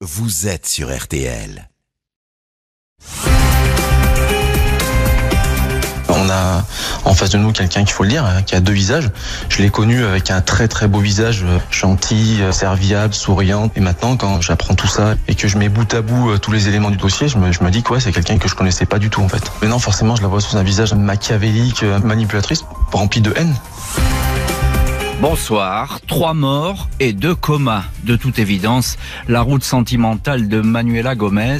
vous êtes sur RTL. On a en face de nous quelqu'un qu'il faut le dire, hein, qui a deux visages. Je l'ai connu avec un très très beau visage, euh, gentil, euh, serviable, souriant. Et maintenant, quand j'apprends tout ça et que je mets bout à bout euh, tous les éléments du dossier, je me, dis que c'est quelqu'un que je connaissais pas du tout en fait. Mais non, forcément, je la vois sous un visage machiavélique, manipulatrice, rempli de haine. Bonsoir. Trois morts et deux comas. De toute évidence, la route sentimentale de Manuela Gomez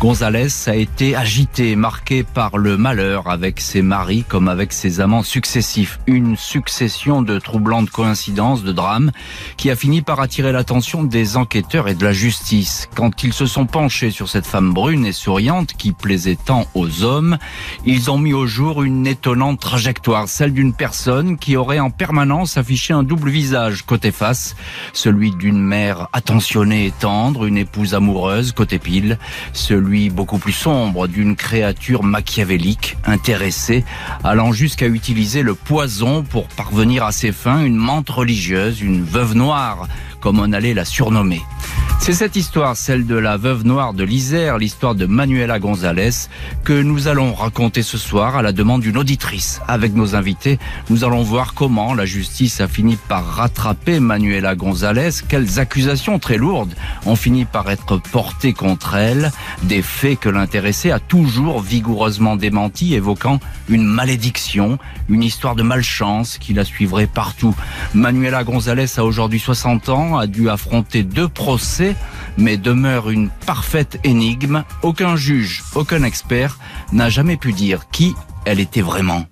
González a été agitée, marquée par le malheur avec ses maris comme avec ses amants successifs. Une succession de troublantes coïncidences, de drames, qui a fini par attirer l'attention des enquêteurs et de la justice. Quand ils se sont penchés sur cette femme brune et souriante qui plaisait tant aux hommes, ils ont mis au jour une étonnante trajectoire, celle d'une personne qui aurait en permanence affiché un double visage côté face, celui d'une mère attentionnée et tendre, une épouse amoureuse côté pile, celui beaucoup plus sombre d'une créature machiavélique, intéressée, allant jusqu'à utiliser le poison pour parvenir à ses fins, une menthe religieuse, une veuve noire, comme on allait la surnommer. C'est cette histoire, celle de la veuve noire de l'Isère, l'histoire de Manuela González, que nous allons raconter ce soir à la demande d'une auditrice. Avec nos invités, nous allons voir comment la justice a fini par rattraper Manuela González, quelles accusations très lourdes ont fini par être portées contre elle, des faits que l'intéressé a toujours vigoureusement démenti, évoquant une malédiction, une histoire de malchance qui la suivrait partout. Manuela González a aujourd'hui 60 ans, a dû affronter deux procès mais demeure une parfaite énigme. Aucun juge, aucun expert n'a jamais pu dire qui elle était vraiment.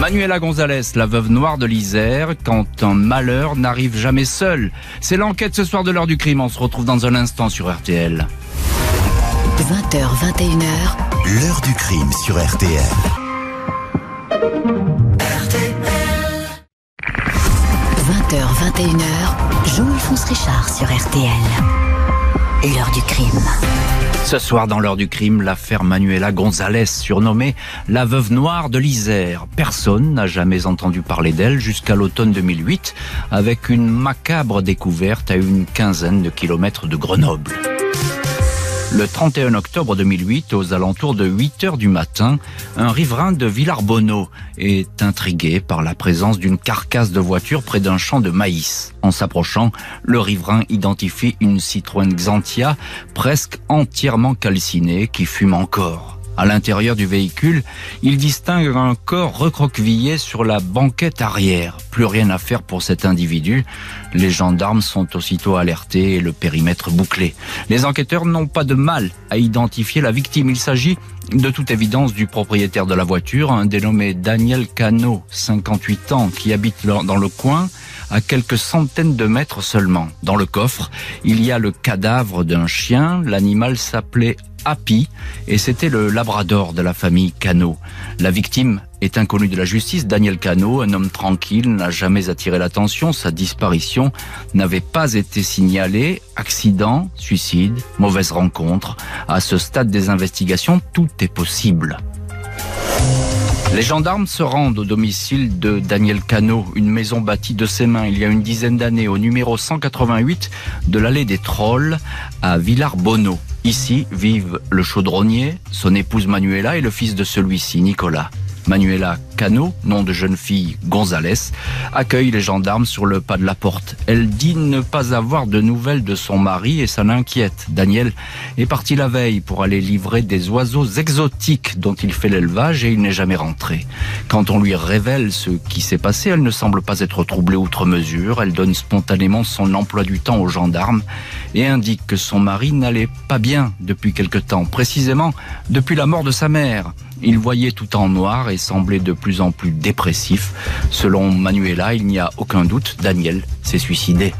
Manuela González, la veuve noire de l'Isère, quand un malheur n'arrive jamais seul. C'est l'enquête ce soir de l'heure du crime. On se retrouve dans un instant sur RTL. 20h, 21h. L'heure du crime sur RTL. RTL. 20h, 21h. Jean-Alphonse Richard sur RTL. L'heure du crime. Ce soir, dans l'heure du crime, l'affaire Manuela González, surnommée la veuve noire de l'Isère. Personne n'a jamais entendu parler d'elle jusqu'à l'automne 2008, avec une macabre découverte à une quinzaine de kilomètres de Grenoble. Le 31 octobre 2008, aux alentours de 8 heures du matin, un riverain de Villarbonneau est intrigué par la présence d'une carcasse de voiture près d'un champ de maïs. En s'approchant, le riverain identifie une Citroën Xantia presque entièrement calcinée qui fume encore. À l'intérieur du véhicule, il distingue un corps recroquevillé sur la banquette arrière. Plus rien à faire pour cet individu. Les gendarmes sont aussitôt alertés et le périmètre bouclé. Les enquêteurs n'ont pas de mal à identifier la victime. Il s'agit de toute évidence du propriétaire de la voiture, un dénommé Daniel Cano, 58 ans, qui habite dans le coin à quelques centaines de mètres seulement. Dans le coffre, il y a le cadavre d'un chien. L'animal s'appelait Happy et c'était le labrador de la famille Cano. La victime est inconnue de la justice. Daniel Cano, un homme tranquille, n'a jamais attiré l'attention. Sa disparition n'avait pas été signalée. Accident, suicide, mauvaise rencontre. À ce stade des investigations, tout est possible. Les gendarmes se rendent au domicile de Daniel Cano, une maison bâtie de ses mains il y a une dizaine d'années au numéro 188 de l'allée des Trolls à Villars-Bonneau. Ici vivent le chaudronnier, son épouse Manuela et le fils de celui-ci, Nicolas. Manuela Nom de jeune fille González, accueille les gendarmes sur le pas de la porte. Elle dit ne pas avoir de nouvelles de son mari et ça l'inquiète. Daniel est parti la veille pour aller livrer des oiseaux exotiques dont il fait l'élevage et il n'est jamais rentré. Quand on lui révèle ce qui s'est passé, elle ne semble pas être troublée outre mesure. Elle donne spontanément son emploi du temps aux gendarmes et indique que son mari n'allait pas bien depuis quelque temps, précisément depuis la mort de sa mère. Il voyait tout en noir et semblait de plus en plus dépressif. Selon Manuela, il n'y a aucun doute, Daniel s'est suicidé.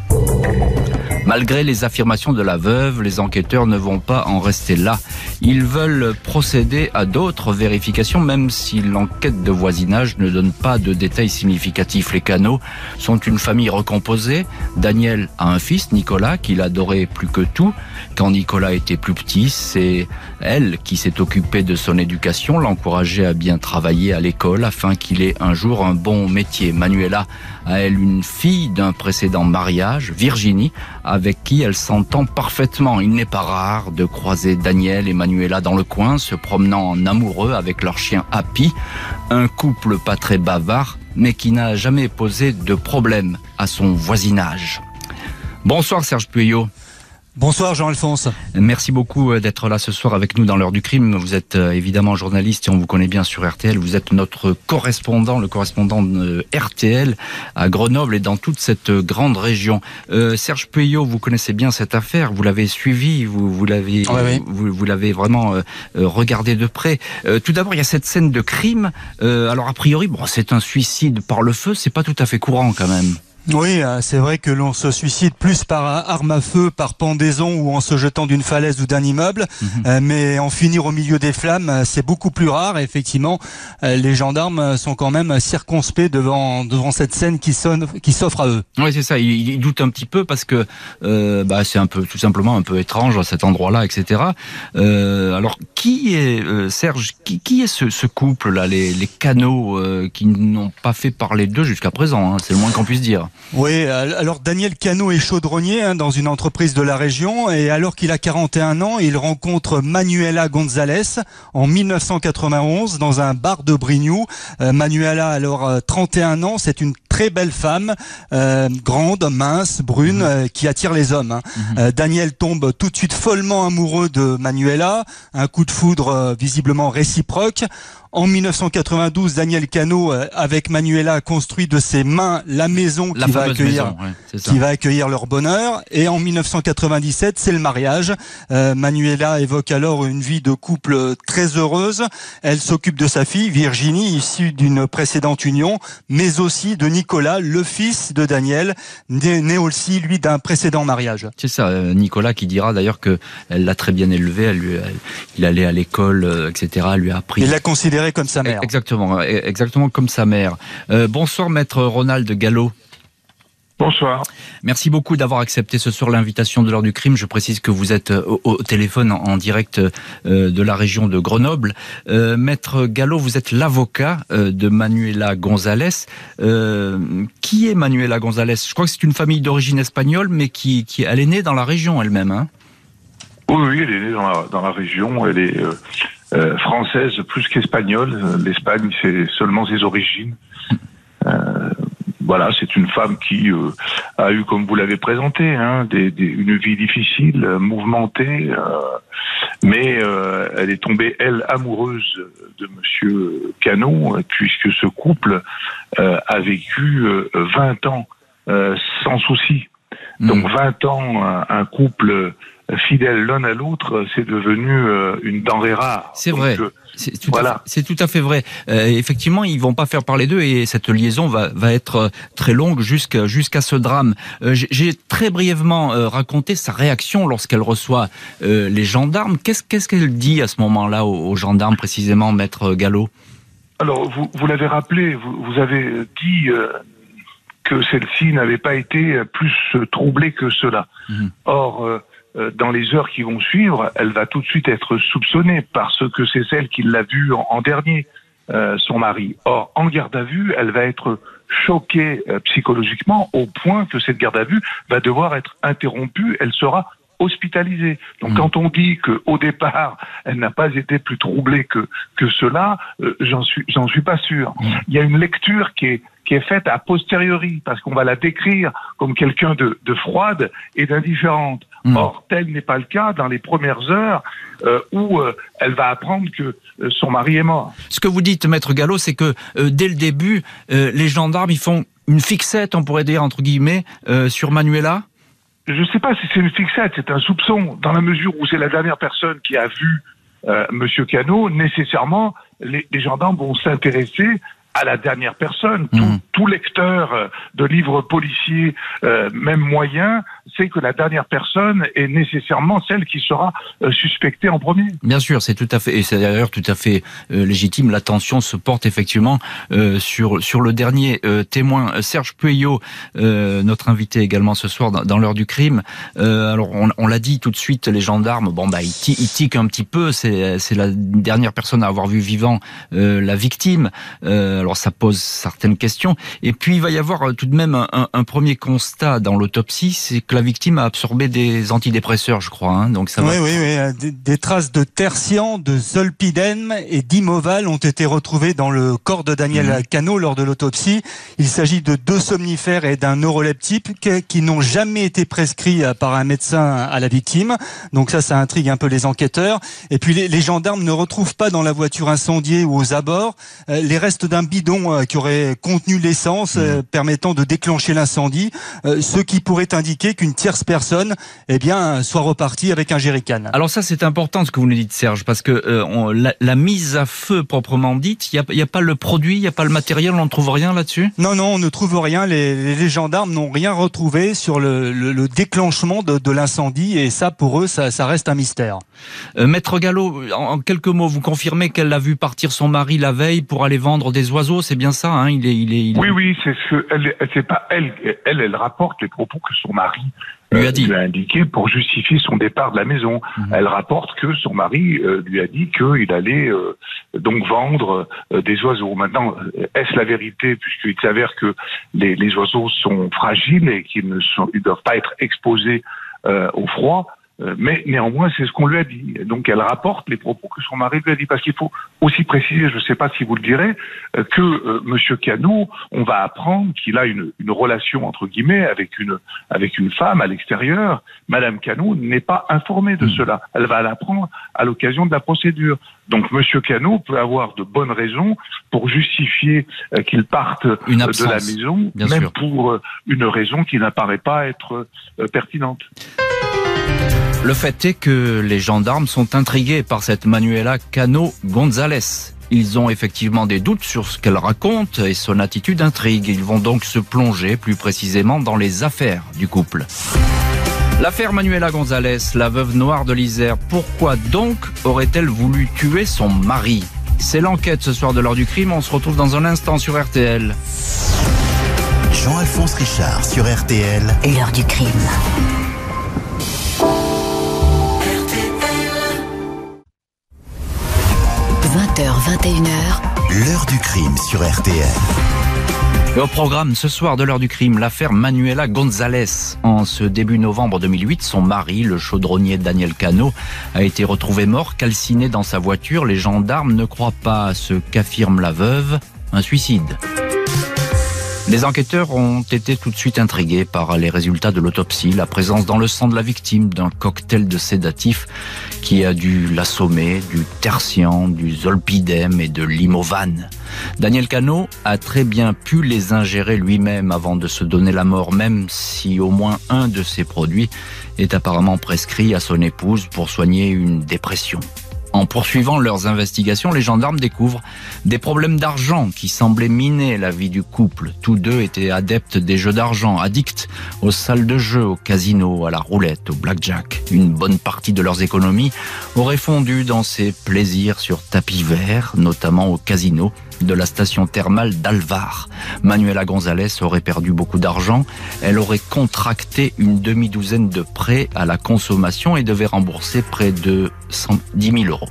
Malgré les affirmations de la veuve, les enquêteurs ne vont pas en rester là. Ils veulent procéder à d'autres vérifications, même si l'enquête de voisinage ne donne pas de détails significatifs. Les canaux sont une famille recomposée. Daniel a un fils, Nicolas, qu'il adorait plus que tout. Quand Nicolas était plus petit, c'est elle qui s'est occupée de son éducation, l'encourageait à bien travailler à l'école afin qu'il ait un jour un bon métier. Manuela a elle une fille d'un précédent mariage, Virginie, avec qui elle s'entend parfaitement. Il n'est pas rare de croiser Daniel et Manuela dans le coin, se promenant en amoureux avec leur chien Happy, un couple pas très bavard, mais qui n'a jamais posé de problème à son voisinage. Bonsoir Serge Puyot. Bonsoir Jean-Alphonse. Merci beaucoup euh, d'être là ce soir avec nous dans l'heure du crime. Vous êtes euh, évidemment journaliste et on vous connaît bien sur RTL. Vous êtes notre correspondant, le correspondant de RTL à Grenoble et dans toute cette grande région. Euh, Serge Puyot, vous connaissez bien cette affaire, vous l'avez suivi, vous, vous l'avez vous, vous l'avez vraiment euh, regardé de près. tout d'abord, il y a cette scène de crime. alors a priori, bon, c'est un suicide par le feu, c'est pas tout à fait courant quand même. Oui, euh, c'est vrai que l'on se suicide plus par arme à feu, par pendaison ou en se jetant d'une falaise ou d'un immeuble, euh, mais en finir au milieu des flammes, euh, c'est beaucoup plus rare. effectivement, les gendarmes sont quand même circonspects devant devant cette scène qui sonne, qui s'offre à eux. Oui, c'est ça. Ils, doutent un petit peu parce que bah, c'est un peu tout simplement un peu étrange à cet endroit-là, etc. alors, qui est Serge qui, qui, est ce, couple-là, les, les canaux qui n'ont pas fait parler d'eux jusqu'à présent hein, C'est le moins qu'on puisse dire. Oui, alors Daniel Cano est chaudronnier hein, dans une entreprise de la région et alors qu'il a 41 ans, il rencontre Manuela González en 1991 dans un bar de Brignoux. Euh, Manuela alors 31 euh, ans, c'est une très belle femme, euh, grande, mince, brune, mhm. qui attire les hommes. Hein. Mhm. Daniel tombe tout de suite follement amoureux de Manuela, un coup de foudre visiblement réciproque. En 1992, Daniel Cano, euh, avec Manuela, construit de ses mains la maison qui, va accueillir, qui va accueillir leur bonheur. Et en 1997, c'est le mariage. Euh, Manuela évoque alors une vie de couple très heureuse. Elle s'occupe de sa fille, Virginie, issue d'une précédente union, mais aussi de Nicolas, le fils de Daniel, né, aussi, lui, d'un précédent mariage. C'est ça, euh, Nicolas qui dira d'ailleurs que elle l'a très bien élevé, elle lui, il allait à l'école, etc., elle lui a appris. Il l'a considéré comme sa mère. Exactement, exactement comme sa mère. Euh, bonsoir, maître Ronald Gallo. Bonsoir. Merci beaucoup d'avoir accepté ce soir l'invitation de l'heure du crime. Je précise que vous êtes euh, au, téléphone en, direct euh, de la région de Grenoble. Maître Gallo, vous êtes l'avocat de Manuela González. qui est Manuela González? Je crois que c'est une famille d'origine espagnole, mais qui, qui elle est née dans la région elle-même. Hein? Oui, oui, elle est née dans la, dans la région. Elle est euh, française plus qu'espagnole. L'Espagne, c'est seulement ses origines. Euh, voilà, c'est une femme qui euh, a eu, comme vous l'avez présenté, hein, des, une vie difficile, mouvementée, mais elle est tombée, elle, amoureuse de Monsieur Canon, puisque ce couple a vécu 20 ans sans souci. Donc 20 hmm. ans, un couple fidèles l'un à l'autre, c'est devenu euh, une denrée rare. C'est vrai. Euh, c'est tout, voilà. tout, à fait vrai. Euh, effectivement, ils vont pas faire parler d'eux et cette liaison va, va être très longue jusqu'à ce drame. J'ai très brièvement raconté sa réaction lorsqu'elle reçoit les gendarmes. Qu'est-ce qu'elle dit à ce moment-là aux, gendarmes précisément, maître Gallo? Alors, vous, vous l'avez rappelé, vous, vous avez dit que celle-ci n'avait pas été plus troublée que cela. Mhm. Or, euh, dans les heures qui vont suivre, elle va tout de suite être soupçonnée parce que c'est celle qui l'a vue en, dernier, euh, son mari. Or, en garde à vue, elle va être choquée euh, psychologiquement au point que cette garde à vue va devoir être interrompue. Elle sera hospitalisée. Donc, mmh. quand on dit qu'au départ, elle n'a pas été plus troublée que que cela, j'en suis j'en suis pas sûr. Mmh. Il y a une lecture qui est qui est faite a posteriori, parce qu'on va la décrire comme quelqu'un de, de, froide et d'indifférente. Hmm. Or, tel n'est pas le cas dans les premières heures euh, où euh, elle va apprendre que euh, son mari est mort. Ce que vous dites, maître Gallo, c'est que dès le début, les gendarmes, ils font une fixette, on pourrait dire, entre guillemets, sur Manuela Je ne sais pas si c'est une fixette, c'est un soupçon, dans la mesure où c'est la dernière personne qui a vu Monsieur Cano, nécessairement, les, les gendarmes vont s'intéresser à la dernière personne. Tout, mmh. tout lecteur euh, de livres policiers, euh, même moyens, sait que la dernière personne est nécessairement celle qui sera euh, suspectée en premier. Bien sûr, c'est tout à fait, et c'est d'ailleurs tout à fait légitime. L'attention se porte effectivement sur sur le dernier témoin, Serge Pueyo, notre invité également ce soir dans, l'heure du crime. alors on, on l'a dit tout de suite, les gendarmes, bon bah ils, ils tiquent un petit peu. C'est c'est la dernière personne à avoir vu vivant la victime alors ça pose certaines questions. Et puis il va y avoir tout de même un, premier constat dans l'autopsie, c'est que la victime a absorbé des antidépresseurs, je crois. Hein. donc ça oui, oui, oui. Des, traces de tertian, de zolpidem et d'imoval ont été retrouvées dans le corps de Daniel mmh. Cano lors de l'autopsie. Il s'agit de deux somnifères et d'un neuroleptique qui n'ont jamais été prescrits par un médecin à la victime. Donc ça, ça intrigue un peu les enquêteurs. Et puis les, gendarmes ne retrouvent pas dans la voiture incendiée ou aux abords euh, les restes d'un bidon euh, qui aurait contenu l'essence euh, mmh. permettant de déclencher l'incendie, ce qui pourrait indiquer qu'une tierce personne eh bien, soit repartie avec un jerrycan. Alors ça, c'est important ce que vous nous dites, Serge, parce que la, mise à feu proprement dite, il n'y a, a, pas le produit, il n'y a pas le matériel, on ne trouve rien là-dessus? Non, non, on ne trouve rien. Les, les gendarmes n'ont rien retrouvé sur le, le, déclenchement de, de l'incendie et ça, pour eux, ça, ça reste un mystère. Euh, Maître Gallo, en, quelques mots, vous confirmez qu'elle a vu partir son mari la veille pour aller vendre des oiseaux, c'est bien ça hein il est, il est, Oui, oui, c'est ce elle, c'est pas elle, elle, elle rapporte les propos que son mari lui a, euh, dit. lui a indiqué pour justifier son départ de la maison. Mhm. Elle rapporte que son mari euh, lui a dit qu'il allait donc vendre des oiseaux. Maintenant, est-ce la vérité puisqu'il s'avère que les, les, oiseaux sont fragiles et qu'ils ne sont, ils doivent pas être exposés au froid? euh, mais néanmoins, c'est ce qu'on lui a dit. Donc, elle rapporte les propos que son mari lui a dit. Parce qu'il faut aussi préciser, je ne sais pas si vous le direz, euh, que euh, Monsieur Cano, on va apprendre qu'il a une, une, relation entre guillemets avec une avec une femme à l'extérieur. Madame Cano n'est pas informée de hmm. cela. Elle va l'apprendre à l'occasion de la procédure. Donc, Monsieur Cano peut avoir de bonnes raisons pour justifier qu'il parte de la maison, même pour une raison qui n'apparaît pas être pertinente. Le fait est que les gendarmes sont intrigués par cette Manuela Cano González. Ils ont effectivement des doutes sur ce qu'elle raconte et son attitude intrigue. Ils vont donc se plonger plus précisément dans les affaires du couple. L'affaire Manuela González, la veuve noire de l'Isère, pourquoi donc aurait-elle voulu tuer son mari? C'est l'enquête ce soir de l'heure du crime, on se retrouve dans un instant sur RTL. Jean-Alphonse Richard sur RTL. L'heure du crime. 21h. L'heure du crime sur RTL. au programme ce soir de l'heure du crime, l'affaire Manuela González. En ce début novembre 2008, son mari, le chaudronnier Daniel Cano, a été retrouvé mort, calciné dans sa voiture. Les gendarmes ne croient pas à ce qu'affirme la veuve, un suicide. Les enquêteurs ont été tout de suite intrigués par les résultats de l'autopsie, la présence dans le sang de la victime d'un cocktail de sédatifs qui a dû l'assommer, du tertian, du zolpidem et de l'imovane. Daniel Cano a très bien pu les ingérer lui-même avant de se donner la mort, même si au moins un de ces produits est apparemment prescrit à son épouse pour soigner une dépression. En poursuivant leurs investigations, les gendarmes découvrent des problèmes d'argent qui semblaient miner la vie du couple. Tous deux étaient adeptes des jeux d'argent, addicts aux salles de jeu, au casino, à la roulette, au blackjack. Une bonne partie de leurs économies aurait fondu dans ces plaisirs sur tapis vert, notamment au casino de la station thermale d'Alvar. Manuela González aurait perdu beaucoup d'argent. Elle aurait contracté une demi-douzaine de prêts à la consommation et devait rembourser près de 110 000 euros.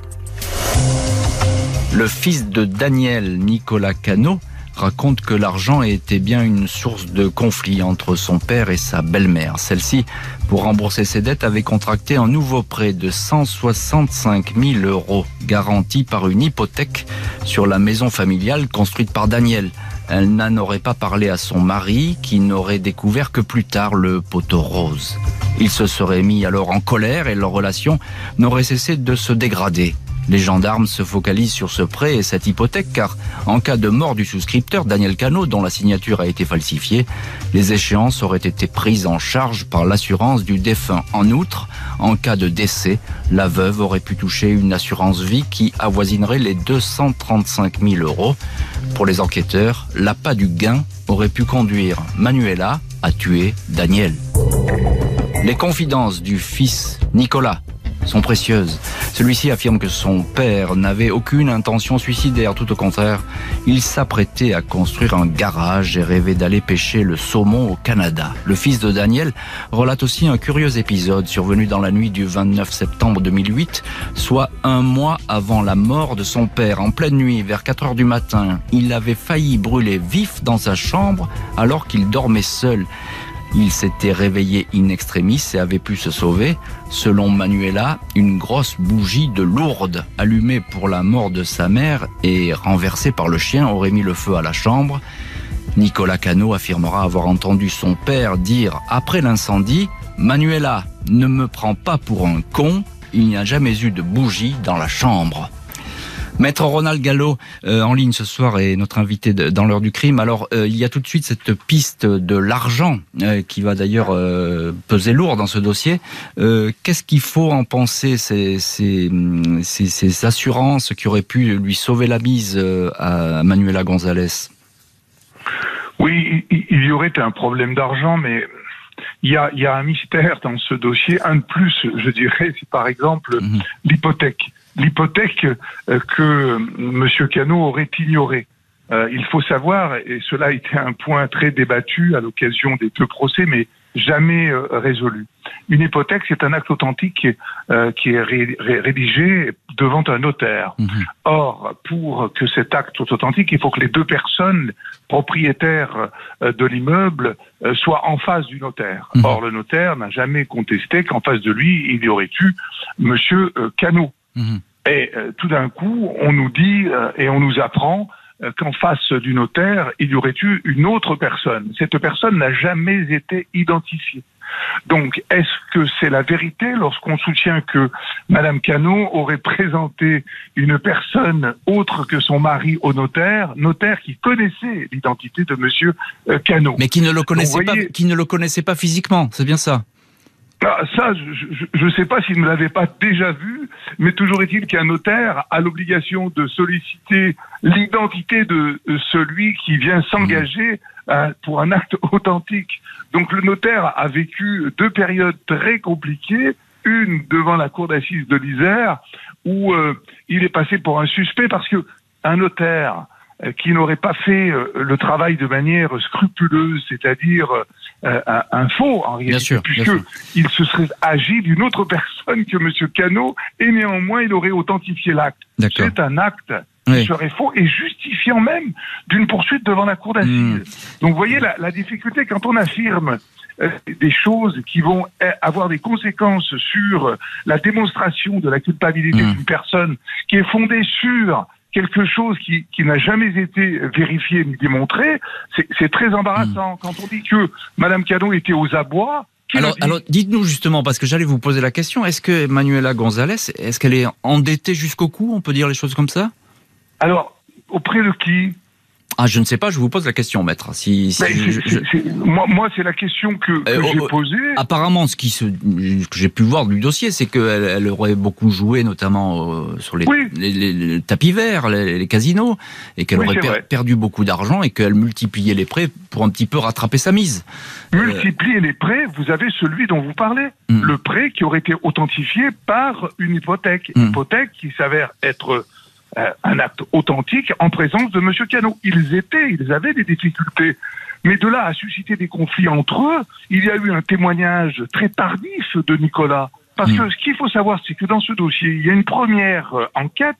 Le fils de Daniel, Nicolas Cano, raconte que l'argent était bien une source de conflit entre son père et sa belle-mère. Celle-ci, pour rembourser ses dettes, avait contracté un nouveau prêt de 165 000 euros, garanti par une hypothèque sur la maison familiale construite par Daniel. Elle n'en aurait pas parlé à son mari, qui n'aurait découvert que plus tard le poteau rose. Il se serait mis alors en colère et leur relation n'aurait cessé de se dégrader. Les gendarmes se focalisent sur ce prêt et cette hypothèque car en cas de mort du souscripteur Daniel Cano dont la signature a été falsifiée, les échéances auraient été prises en charge par l'assurance du défunt. En outre, en cas de décès, la veuve aurait pu toucher une assurance vie qui avoisinerait les 235 000 euros. Pour les enquêteurs, l'appât du gain aurait pu conduire Manuela à tuer Daniel. Les confidences du fils Nicolas sont précieuses. Celui-ci affirme que son père n'avait aucune intention suicidaire, tout au contraire. Il s'apprêtait à construire un garage et rêvait d'aller pêcher le saumon au Canada. Le fils de Daniel relate aussi un curieux épisode survenu dans la nuit du 29 septembre 2008, soit un mois avant la mort de son père. En pleine nuit, vers 4 heures du matin, il avait failli brûler vif dans sa chambre alors qu'il dormait seul. Il s'était réveillé in extremis et avait pu se sauver. Selon Manuela, une grosse bougie de lourde allumée pour la mort de sa mère et renversée par le chien aurait mis le feu à la chambre. Nicolas Cano affirmera avoir entendu son père dire après l'incendie Manuela, ne me prends pas pour un con, il n'y a jamais eu de bougie dans la chambre. Maître Ronald Gallo, euh, en ligne ce soir, est notre invité dans l'heure du crime. Alors, euh, il y a tout de suite cette piste de l'argent euh, qui va d'ailleurs peser lourd dans ce dossier. Qu'est-ce qu'il faut en penser ces, ces, ces, assurances qui auraient pu lui sauver la mise à Manuela González? Oui, il y aurait un problème d'argent, mais il y, a, il y a, un mystère dans ce dossier. Un de plus, je dirais, c'est par exemple mhm. l'hypothèque l'hypothèque euh, que M. Cano aurait ignorée. Euh, il faut savoir, et cela a été un point très débattu à l'occasion des deux procès, mais jamais euh, résolu. Une hypothèque, c'est un acte authentique qui est rédigé devant un notaire. Mhm. Or, pour que cet acte soit authentique, il faut que les deux personnes propriétaires de l'immeuble soient en face du notaire. Mhm. Or, le notaire n'a jamais contesté qu'en face de lui, il y aurait eu Monsieur Cano. Mhm. Et euh, tout d'un coup, on nous dit euh, et on nous apprend euh, qu'en face du notaire, il y aurait eu une autre personne. Cette personne n'a jamais été identifiée. Donc, est-ce que c'est la vérité lorsqu'on soutient que Madame Cano aurait présenté une personne autre que son mari au notaire, notaire qui connaissait l'identité de Monsieur Cano, mais qui ne le connaissait pas, qui ne le connaissait pas physiquement, c'est bien ça? Ah, ça, je ne sais pas s'il ne l'avait pas déjà vu, mais toujours est-il qu'un notaire a l'obligation de solliciter l'identité de celui qui vient s'engager euh, pour un acte authentique. Donc le notaire a vécu deux périodes très compliquées, une devant la cour d'assises de l'Isère, où euh, il est passé pour un suspect parce que un notaire euh, qui n'aurait pas fait euh, le travail de manière scrupuleuse, c'est-à-dire euh, un, faux en réalité, puisqu'il se serait agi d'une autre personne que M. Cano, et néanmoins il aurait authentifié l'acte. C'est un acte qui serait faux et justifiant même d'une poursuite devant la cour d'assises. Hmm. Donc vous voyez la, la, difficulté quand on affirme des choses qui vont eh, avoir des conséquences sur la démonstration de la culpabilité hmm. d'une personne qui est fondée sur quelque chose qui, qui n'a jamais été vérifié ni démontré, c'est très embarrassant. Hmm. Quand on dit que Madame Cano était aux abois, alors, alors dites-nous justement, parce que j'allais vous poser la question, est-ce que Manuela González, est-ce qu'elle est endettée jusqu'au cou On peut dire les choses comme ça? Alors, auprès de qui? Ah, je ne sais pas, je vous pose la question, maître. Si, moi, moi c'est la question que, euh, j'ai oh, oh, posée. Apparemment, ce qui se, que j'ai pu voir du dossier, c'est qu'elle elle aurait beaucoup joué, notamment euh, sur les, les, tapis verts, les, casinos, et qu'elle aurait perdu beaucoup d'argent et qu'elle multipliait les prêts pour un petit peu rattraper sa mise. Euh, Multiplier les prêts, vous avez celui dont vous parlez, hmm. le prêt qui aurait été authentifié par une hypothèque, une hmm. hypothèque qui s'avère être un acte authentique en présence de M. Cano. Ils étaient, ils avaient des difficultés. Mais de là à susciter des conflits entre eux, il y a eu un témoignage très tardif de Nicolas. Parce hmm. que ce qu'il faut savoir, c'est que dans ce dossier, il y a une première euh, enquête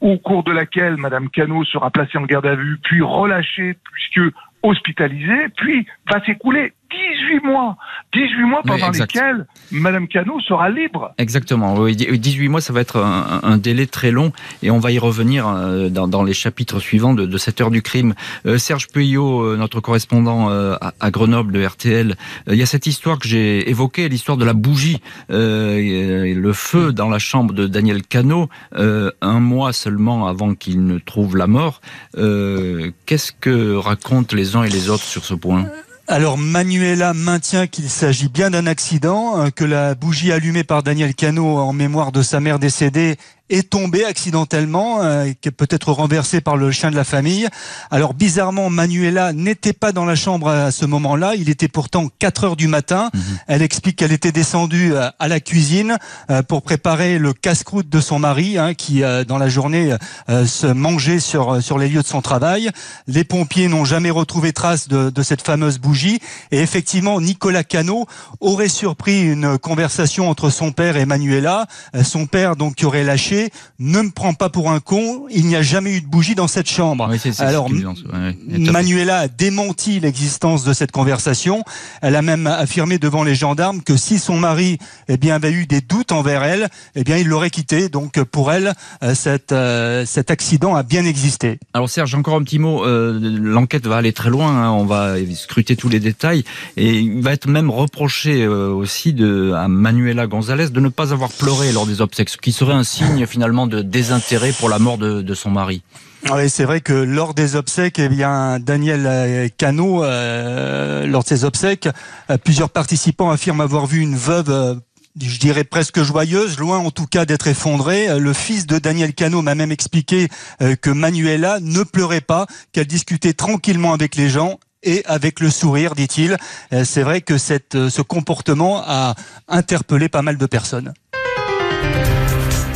au cours de laquelle Mme Cano sera placée en garde à vue, puis relâchée puisque hospitalisée, puis va s'écouler 18 mois. 18 mois pendant lesquels Madame Cano sera libre. Exactement. Oui, 18 mois, ça va être un, délai très long et on va y revenir euh, dans, les chapitres suivants de, cette heure du crime. Euh, Serge Puyot, euh, notre correspondant à, Grenoble de RTL, il y a cette histoire que j'ai évoquée, l'histoire de la bougie, le feu dans la chambre de Daniel Cano, un mois seulement avant qu'il ne trouve la mort. Qu'est-ce que racontent les uns et les autres sur ce point? Alors Manuela maintient qu'il s'agit bien d'un accident, euh, que la bougie allumée par Daniel Cano en mémoire de sa mère décédée est tombé accidentellement, euh, qui est peut-être renversé par le chien de la famille. Alors bizarrement, Manuela n'était pas dans la chambre à ce moment-là. Il était pourtant 4 heures du matin. Mhm. Elle explique qu'elle était descendue euh, à la cuisine euh, pour préparer le casse-croûte de son mari, hein, qui dans la journée se mangeait sur sur les lieux de son travail. Les pompiers n'ont jamais retrouvé trace de, de cette fameuse bougie. Et effectivement, Nicolas Cano aurait surpris une conversation entre son père et Manuela. Son père, donc, qui aurait lâché, ne me prends pas pour un con. Il n'y a jamais eu de bougie dans cette chambre. Alors, Manuela a démenti l'existence de cette conversation. Elle a même affirmé devant les gendarmes que si son mari eh bien, avait eu des doutes envers elle, eh bien, il l'aurait quitté. Donc, pour elle, euh, cette, euh, cet accident a bien existé. Alors, Serge, encore un petit mot. Euh, l'enquête va aller très loin. Hein. On va scruter tous les détails. Et il va être même reproché aussi de, à Manuela Gonzalez de ne pas avoir pleuré lors des obsèques, ce qui serait un signe finalement de désintérêt pour la mort de, de son mari. C'est vrai que lors des obsèques, eh bien, Daniel euh, Cano, euh, lors de ses obsèques, euh, plusieurs participants affirment avoir vu une veuve je dirais presque joyeuse, loin en tout cas d'être effondrée. Le fils de Daniel Cano m'a même expliqué que Manuela ne pleurait pas, qu'elle discutait tranquillement avec les gens et avec le sourire, dit-il. C'est vrai que cette, ce comportement a interpellé pas mal de personnes.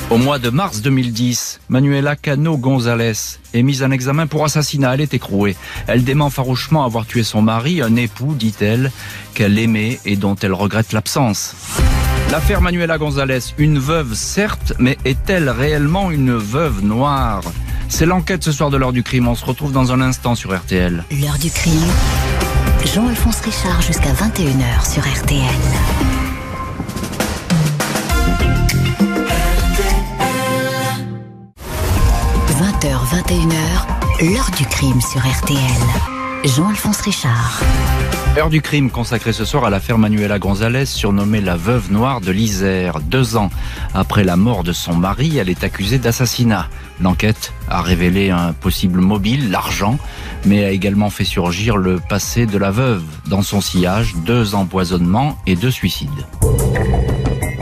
Au mois de mars 2010, Manuela Cano González est mise en examen pour assassinat. Elle est écrouée. Elle dément farouchement avoir tué son mari, un époux, dit-elle, qu'elle aimait et dont elle regrette l'absence. L'affaire Manuela González, une veuve certes, mais est-elle réellement une veuve noire? C'est l'enquête ce soir de l'heure du crime. On se retrouve dans un instant sur RTL. L'heure du crime. Jean-Alphonse Richard jusqu'à 21h sur RTL. 20h21h, l'heure du crime sur RTL. Jean-Alphonse Richard. Heure du crime consacrée ce soir à l'affaire Manuela Gonzalez, surnommée la veuve noire de l'Isère. Deux ans après la mort de son mari, elle est accusée d'assassinat. L'enquête a révélé un possible mobile, l'argent, mais a également fait surgir le passé de la veuve. Dans son sillage, deux empoisonnements et deux suicides.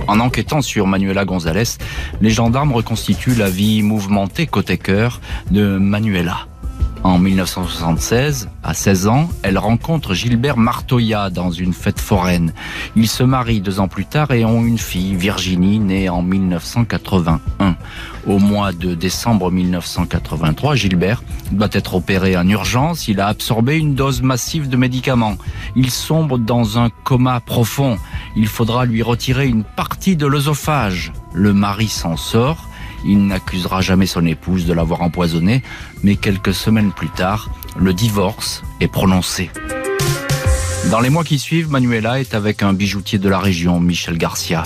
En enquêtant sur Manuela González, les gendarmes reconstituent la vie mouvementée côté cœur de Manuela. En 1976, à 16 ans, elle rencontre Gilbert Martoya dans une fête foraine. Ils se marient deux ans plus tard et ont une fille, Virginie, née en 1981. Au mois de décembre 1983, Gilbert doit être opéré en urgence. Il a absorbé une dose massive de médicaments. Il sombre dans un coma profond. Il faudra lui retirer une partie de l'œsophage. Le mari s'en sort il n'accusera jamais son épouse de l'avoir empoisonné, mais quelques semaines plus tard, le divorce est prononcé. Dans les mois qui suivent, Manuela est avec un bijoutier de la région, Michel Garcia.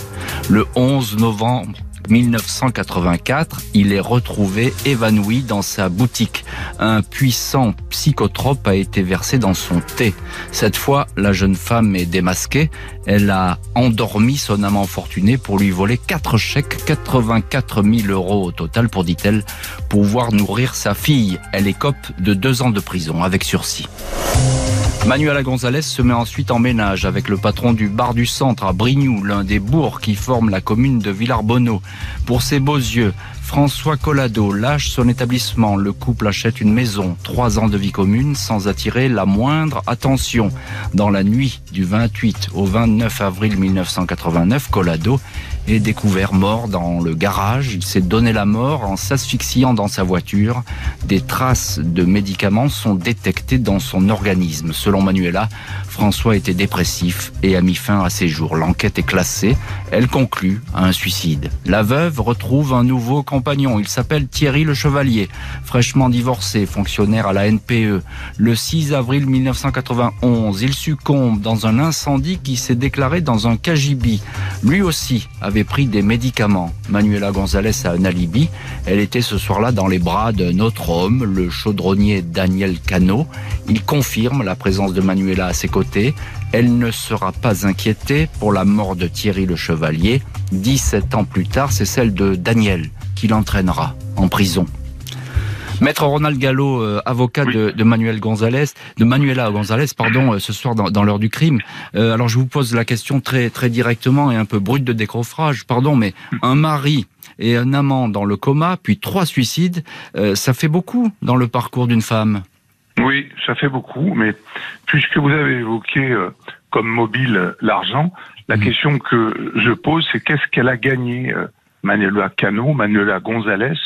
Le 11 novembre 1984, il est retrouvé évanoui dans sa boutique. Un puissant psychotrope a été versé dans son thé. Cette fois, la jeune femme est démasquée. Elle a endormi son amant fortuné pour lui voler quatre chèques, 84 000 euros au total pour, dit-elle, pouvoir nourrir sa fille. Elle écope de deux ans de prison avec sursis. Manuela Gonzalez se met ensuite en ménage avec le patron du bar du centre à Brignoux, l'un des bourgs qui forment la commune de Villarbonneau. Pour ses beaux yeux, François Collado lâche son établissement. Le couple achète une maison, trois ans de vie commune sans attirer la moindre attention. Dans la nuit du 28 au 29 avril 1989, Collado est découvert mort dans le garage. Il s'est donné la mort en s'asphyxiant dans sa voiture. Des traces de médicaments sont détectées dans son organisme. Selon Manuela, François était dépressif et a mis fin à ses jours. L'enquête est classée. Elle conclut à un suicide. La veuve retrouve un nouveau compagnon. Il s'appelle Thierry Le Chevalier, fraîchement divorcé, fonctionnaire à la NPE. Le 6 avril 1991, il succombe dans un incendie qui s'est déclaré dans un cagibi. Lui aussi avait pris des médicaments. Manuela Gonzalez a un alibi. Elle était ce soir-là dans les bras d'un autre homme, le chaudronnier Daniel Cano. Il confirme la présence de Manuela à ses côtés elle ne sera pas inquiétée pour la mort de Thierry le Chevalier. 17 ans plus tard, c'est celle de Daniel qui l'entraînera en prison. Maître Ronald Gallo, euh, avocat de, de, Manuel Gonzalez, de Manuela Gonzalez, pardon, euh, ce soir dans, dans l'heure du crime. Euh, alors je vous pose la question très très directement et un peu brute de décroffrage, pardon, mais un mari et un amant dans le coma, puis trois suicides, ça fait beaucoup dans le parcours d'une femme. Oui, ça fait beaucoup, mais puisque vous avez évoqué comme mobile l'argent, la mmh. question que je pose, c'est qu'est-ce qu'elle a gagné Manuela Cano, Manuela González,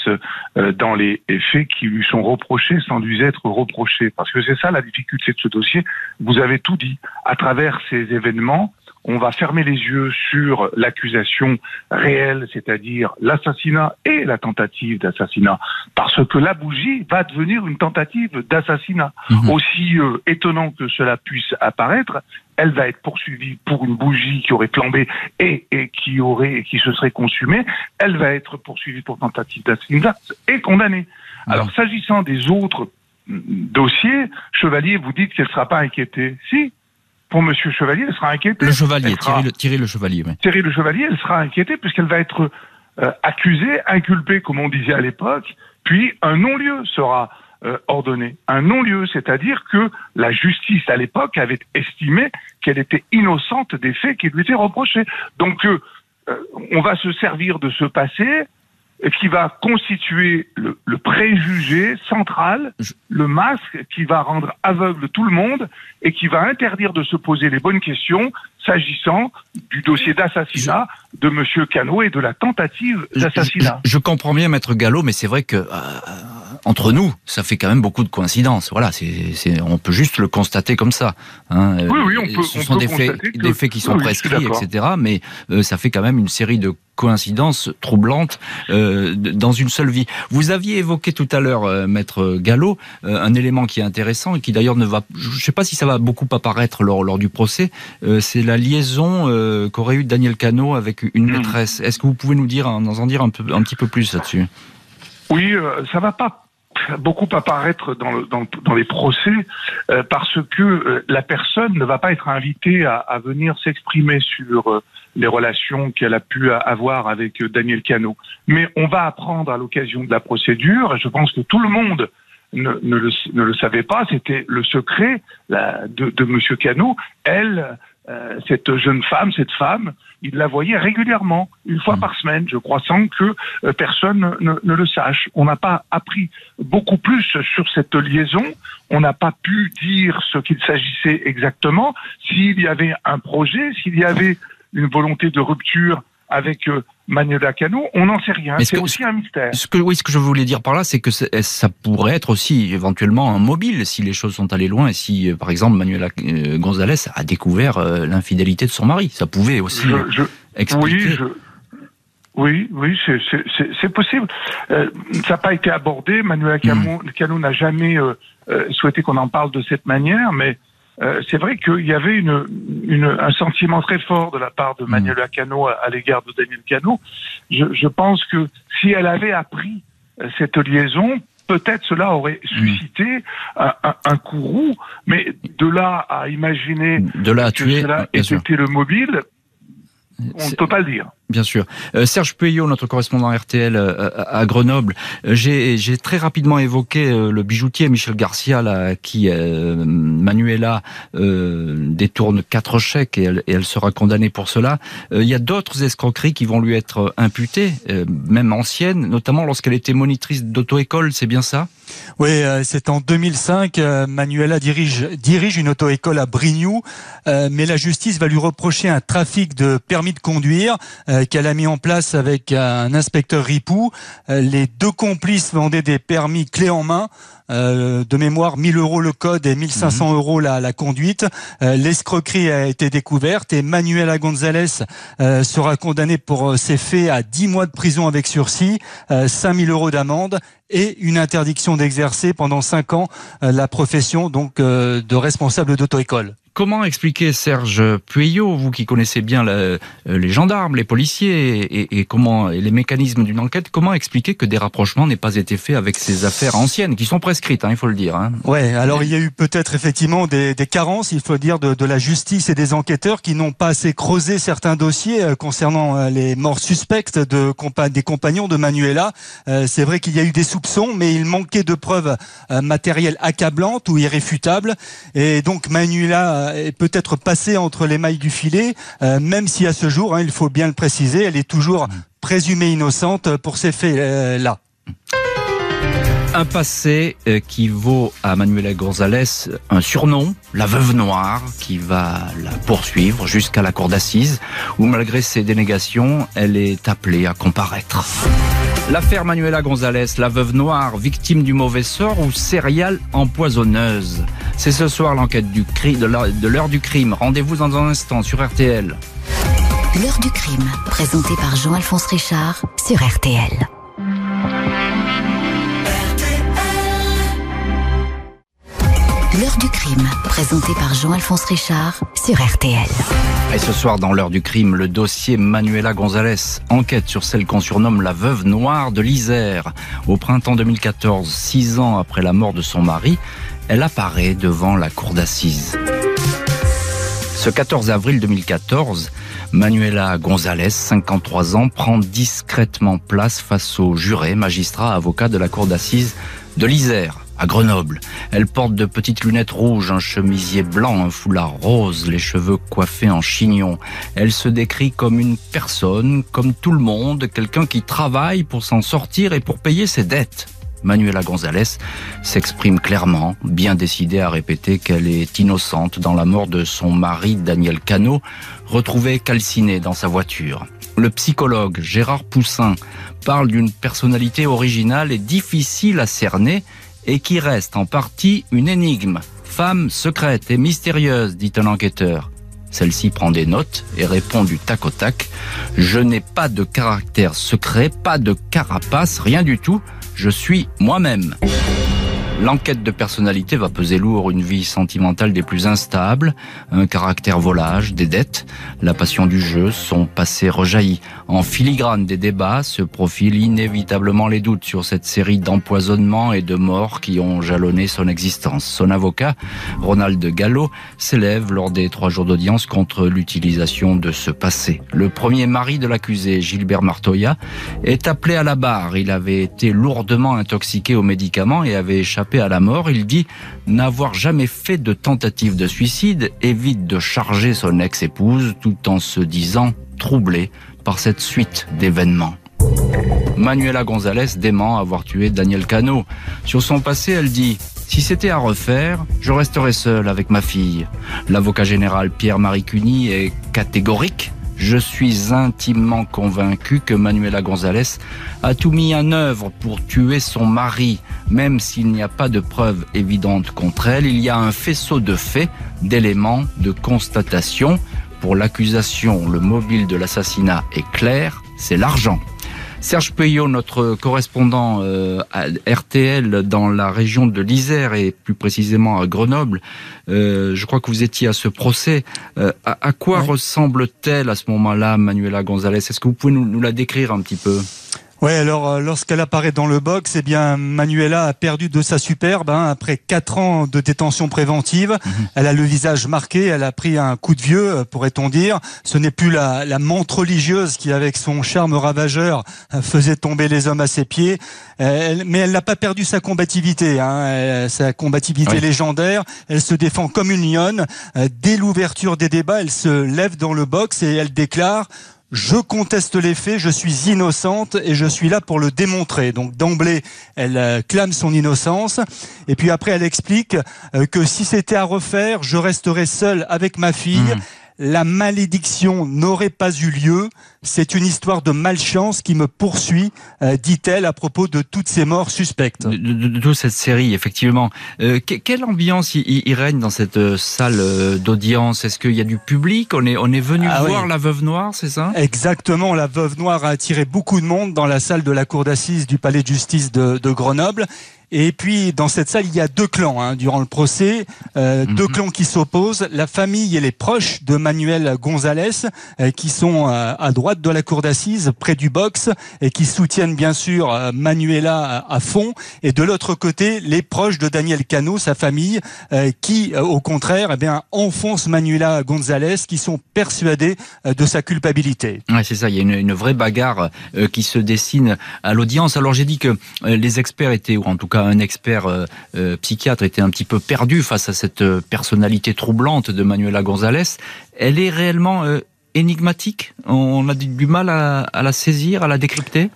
euh, dans les faits qui lui sont reprochés sans lui être reprochés. Parce que c'est ça la difficulté de ce dossier. Vous avez tout dit. À travers ces événements, on va fermer les yeux sur l'accusation réelle, c'est-à-dire l'assassinat et la tentative d'assassinat, parce que la bougie va devenir une tentative d'assassinat. Mmh. Aussi euh, étonnant que cela puisse apparaître, elle va être poursuivie pour une bougie qui aurait flambé et, et qui aurait et qui se serait consumée. Elle va être poursuivie pour tentative d'assassinat et condamnée. Alors s'agissant des autres mm, dossiers, Chevalier, vous dites qu'elle ne sera pas inquiétée. Si, pour Monsieur Chevalier, elle sera inquiétée. Le Chevalier, Thierry, le, Thierry le Chevalier. Oui. Thierry le Chevalier, elle sera inquiétée puisqu'elle va être euh, accusée, inculpée, comme on disait à l'époque, puis un non-lieu sera euh, ordonné. Un non-lieu, c'est-à-dire que la justice à l'époque avait estimé qu'elle était innocente des faits qui lui étaient reprochés. Donc euh, euh, on va se servir de ce passé qui va constituer le, le préjugé central, le masque qui va rendre aveugle tout le monde et qui va interdire de se poser les bonnes questions s'agissant du dossier d'assassinat de Monsieur Cano et de la tentative d'assassinat. Je, je, comprends bien, Maître Gallo, mais c'est vrai que euh, entre nous, ça fait quand même beaucoup de coïncidences. Voilà, c'est, on peut juste le constater comme ça. Hein. Oui, oui, on peut. Ce sont des faits, des faits qui sont prescrits, etc. Mais euh, ça fait quand même une série de coïncidences troublantes euh, dans une seule vie. Vous aviez évoqué tout à l'heure, euh, maître Gallo, euh, un élément qui est intéressant et qui d'ailleurs ne va, je ne sais pas si ça va beaucoup apparaître lors, lors du procès, euh, c'est la liaison euh, qu'aurait eu Daniel Cano avec une hmm. maîtresse. Est-ce que vous pouvez nous dire, nous en dire un, peu, un petit peu plus là-dessus? Oui, ça va pas beaucoup apparaître dans, le, dans, dans les procès euh, parce que euh, la personne ne va pas être invitée à, venir s'exprimer sur euh, les relations qu'elle a pu avoir avec Daniel Cano. Mais on va apprendre à l'occasion de la procédure, et je pense que tout le monde ne, le, savait pas, c'était le secret de, de Monsieur Cano. Elle euh, cette jeune femme, cette femme, il la voyait régulièrement, une fois mmh. par semaine, je crois, sans que euh, personne ne, ne, le sache. On n'a pas appris beaucoup plus sur cette liaison, on n'a pas pu dire ce qu'il s'agissait exactement, s'il y avait un projet, s'il y avait une volonté de rupture avec euh, Manuela Cano, on n'en sait rien. C'est aussi un mystère. Ce que, oui, ce que je voulais dire par là, c'est que ça pourrait être aussi éventuellement un mobile si les choses sont allées loin et si, euh, par exemple, Manuela euh, Gonzalez a découvert l'infidélité de son mari. Ça pouvait aussi je, expliquer. Oui, je... Oui, oui, c'est possible. Euh, ça n'a pas été abordé. Manuela Cano, mmh. Cano n'a jamais euh, souhaité qu'on en parle de cette manière, mais euh, c'est vrai qu'il y avait une, une, un sentiment très fort de la part de Manuel mm. Cano à, à l'égard de Daniel Cano. Je, je, pense que si elle avait appris euh, cette liaison, peut-être cela aurait mm. suscité un, un, un courroux, mais de là à imaginer de là à que tuer, cela était le mobile, on ne peut pas le dire. Bien sûr. Euh, Serge Puyot, notre correspondant RTL euh, à Grenoble, euh, j'ai très rapidement évoqué le bijoutier Michel Garcia, là, qui, Manuela, détourne quatre chèques et elle, et elle, sera condamnée pour cela. Il y a d'autres escroqueries qui vont lui être imputées, même anciennes, notamment lorsqu'elle était monitrice d'auto-école, c'est bien ça? Oui, c'est en 2005. Manuela dirige, dirige une auto-école à Brignoux, mais la justice va lui reprocher un trafic de permis de conduire qu'elle a mis en place avec un inspecteur Ripou. Euh, les deux complices vendaient des permis clés en main. Euh, de mémoire 1000 euros le code et 1500 mhm. euros la, la conduite. Euh, l'escroquerie a été découverte et Manuela González sera condamnée pour ces faits à 10 mois de prison avec sursis, 5000 euros d'amende et une interdiction d'exercer pendant 5 ans la profession donc de responsable d'auto-école. Comment expliquer, Serge Pueyo, vous qui connaissez bien euh, les gendarmes, les policiers et, comment les mécanismes d'une enquête, comment expliquer que des rapprochements n'aient pas été faits avec ces affaires anciennes qui sont prescrites, hein, il faut le dire. Hein. Ouais, alors il y a eu peut-être effectivement des, carences, il faut dire, de, la justice et des enquêteurs qui n'ont pas assez creusé certains dossiers euh, concernant euh, les morts suspectes de des compagnons de Manuela. C'est vrai qu'il y a eu des soupçons, mais il manquait de preuves matérielles accablantes ou irréfutables, et donc Manuela est peut-être passée entre les mailles du filet, euh, même si à ce jour, hein, il faut bien le préciser, elle est toujours présumée innocente pour ces faits-là. Un passé euh, qui vaut à Manuela González un surnom, la veuve noire, qui va la poursuivre jusqu'à la cour d'assises, où malgré ses dénégations, elle est appelée à comparaître. L'affaire Manuela González, la veuve noire, victime du mauvais sort ou céréale empoisonneuse. C'est ce soir l'enquête du cri de l'heure du crime. Rendez-vous dans un instant sur RTL. L'heure du crime, présenté par Jean-Alphonse Richard sur RTL. L'heure du crime, présenté par Jean-Alphonse Richard sur RTL. Et ce soir, dans l'heure du crime, le dossier Manuela González, enquête sur celle qu'on surnomme la veuve noire de l'Isère. Au printemps 2014, six ans après la mort de son mari, elle apparaît devant la cour d'assises. Ce 14 avril 2014, Manuela González, 53 ans, prend discrètement place face au juré, magistrat, avocat de la cour d'assises de l'Isère à Grenoble. Elle porte de petites lunettes rouges, un chemisier blanc, un foulard rose, les cheveux coiffés en chignon. Elle se décrit comme une personne, comme tout le monde, quelqu'un qui travaille pour s'en sortir et pour payer ses dettes. Manuela González s'exprime clairement, bien décidée à répéter qu'elle est innocente dans la mort de son mari Daniel Cano, retrouvé calciné dans sa voiture. Le psychologue Gérard Poussin parle d'une personnalité originale et difficile à cerner et qui reste en partie une énigme. Femme secrète et mystérieuse, dit un enquêteur. Celle-ci prend des notes et répond du tac au tac. Je n'ai pas de caractère secret, pas de carapace, rien du tout. Je suis moi-même. L'enquête de personnalité va peser lourd une vie sentimentale des plus instables, un caractère volage, des dettes, la passion du jeu, son passé rejaillit. En filigrane des débats se profilent inévitablement les doutes sur cette série d'empoisonnements et de morts qui ont jalonné son existence. Son avocat, Ronald Gallo, s'élève lors des trois jours d'audience contre l'utilisation de ce passé. Le premier mari de l'accusé, Gilbert Martoya, est appelé à la barre. Il avait été lourdement intoxiqué aux médicaments et avait échappé à la mort, il dit n'avoir jamais fait de tentative de suicide, évite de charger son ex-épouse tout en se disant troublé par cette suite d'événements. Manuela González dément avoir tué Daniel Cano. Sur son passé, elle dit si c'était à refaire, je resterais seule avec ma fille. L'avocat général Pierre-Marie Cuny est catégorique je suis intimement convaincu que Manuela González a tout mis en œuvre pour tuer son mari, même s'il n'y a pas de preuves évidentes contre elle. Il y a un faisceau de faits, d'éléments, de constatations. Pour l'accusation, le mobile de l'assassinat est clair, c'est l'argent. Serge Payot, notre correspondant euh, à RTL dans la région de l'Isère et plus précisément à Grenoble, euh, je crois que vous étiez à ce procès. Euh, à, quoi ressemble-t-elle à ce moment-là, Manuela González? Est-ce que vous pouvez nous la décrire un petit peu? Oui, alors euh, lorsqu'elle apparaît dans le box, eh bien Manuela a perdu de sa superbe hein, après quatre ans de détention préventive. Mhm. Elle a le visage marqué, elle a pris un coup de vieux, euh, pourrait-on dire. Ce n'est plus la, la montre religieuse qui, avec son charme ravageur, euh, faisait tomber les hommes à ses pieds. mais elle n'a pas perdu sa combativité, hein, sa combativité légendaire. Elle se défend comme une lionne. Dès l'ouverture des débats, elle se lève dans le box et elle déclare je conteste les faits, je suis innocente et je suis là pour le démontrer. Donc d'emblée, elle euh, clame son innocence et puis après elle explique euh, que si c'était à refaire, je resterais seule avec ma fille. Mmh la malédiction n'aurait pas eu lieu. C'est une histoire de malchance qui me poursuit, euh, dit-elle à propos de toutes ces morts suspectes. De, toute cette série, effectivement. Euh, quelle ambiance y, règne dans cette euh, salle d'audience? Est-ce qu'il y a du public? On est, on est venu ah voir la Veuve Noire, c'est ça? Exactement. La Veuve Noire a attiré beaucoup de monde dans la salle de la cour d'assises du Palais de justice de, de Grenoble. Et puis dans cette salle, il y a deux clans hein, durant le procès, euh, deux mhm. clans qui s'opposent. La famille et les proches de Manuel González, euh, qui sont euh, à droite de la cour d'assises, près du box, et qui soutiennent bien sûr Manuela à, fond. Et de l'autre côté, les proches de Daniel Cano, sa famille, qui au contraire, eh bien enfoncent Manuela González, qui sont persuadés de sa culpabilité. Ouais, c'est ça. Il y a une, une vraie bagarre qui se dessine à l'audience. Alors j'ai dit que les experts étaient, ou en tout cas un expert psychiatre était un petit peu perdu face à cette personnalité troublante de Manuela González. Elle est réellement euh, énigmatique? On a du mal à la saisir, à la décrypter?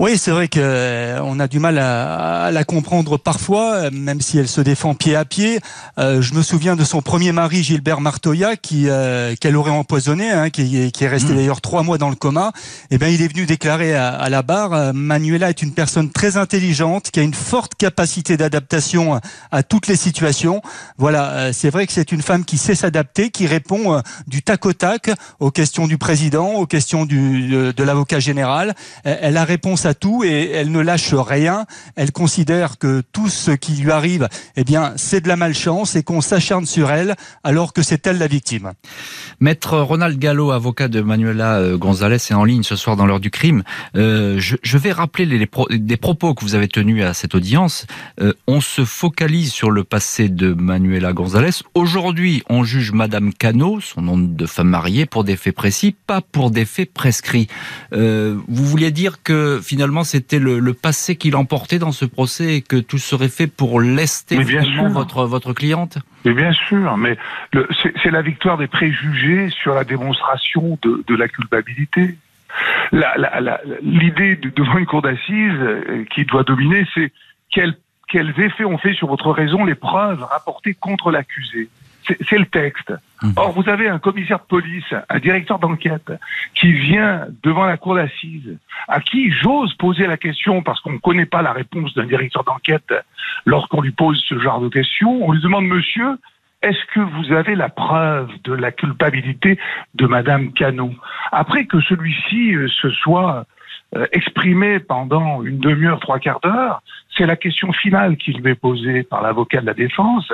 Oui, c'est vrai qu'on euh, a du mal à, la comprendre parfois, même si elle se défend pied à pied. Euh, je me souviens de son premier mari, Gilbert Martoya, qui euh, qu'elle aurait empoisonné, hein, qui, est resté mmh. d'ailleurs trois mois dans le coma. Eh bien, il est venu déclarer à, la barre Manuela est une personne très intelligente, qui a une forte capacité d'adaptation à toutes les situations. Voilà, c'est vrai que c'est une femme qui sait s'adapter, qui répond du tac au tac aux questions du président, aux questions du, de, l'avocat général. Elle a réponse à tout et elle ne lâche rien. Elle considère que tout ce qui lui arrive, eh bien, c'est de la malchance et qu'on s'acharne sur elle alors que c'est elle la victime. Maître Ronald Gallo, avocat de Manuela euh, González, est en ligne ce soir dans l'heure du crime. Euh, je, vais rappeler les, des propos que vous avez tenus à cette audience. Euh, on se focalise sur le passé de Manuela González. Aujourd'hui, on juge Madame Cano, son nom de femme mariée, pour des faits précis, pas pour des faits prescrits. vous vouliez dire que finalement c'était le, passé qui l'emportait dans ce procès et que tout serait fait pour lester votre, votre cliente mais bien sûr, mais c'est la victoire des préjugés sur la démonstration de, la culpabilité. L'idée devant une cour d'assises euh, qui doit dominer, c'est quels, quels effets ont fait sur votre raison les preuves rapportées contre l'accusé. C'est le texte. Mhm. Or, vous avez un commissaire de police, un directeur d'enquête, qui vient devant la cour d'assises, à qui j'ose poser la question, parce qu'on ne connaît pas la réponse d'un directeur d'enquête lorsqu'on lui pose ce genre de questions. On lui demande, monsieur, est-ce que vous avez la preuve de la culpabilité de Madame Cano? Après que celui-ci euh, se soit euh, exprimé pendant une demi-heure, trois quarts d'heure, c'est la question finale qui lui est posée par l'avocat de la défense,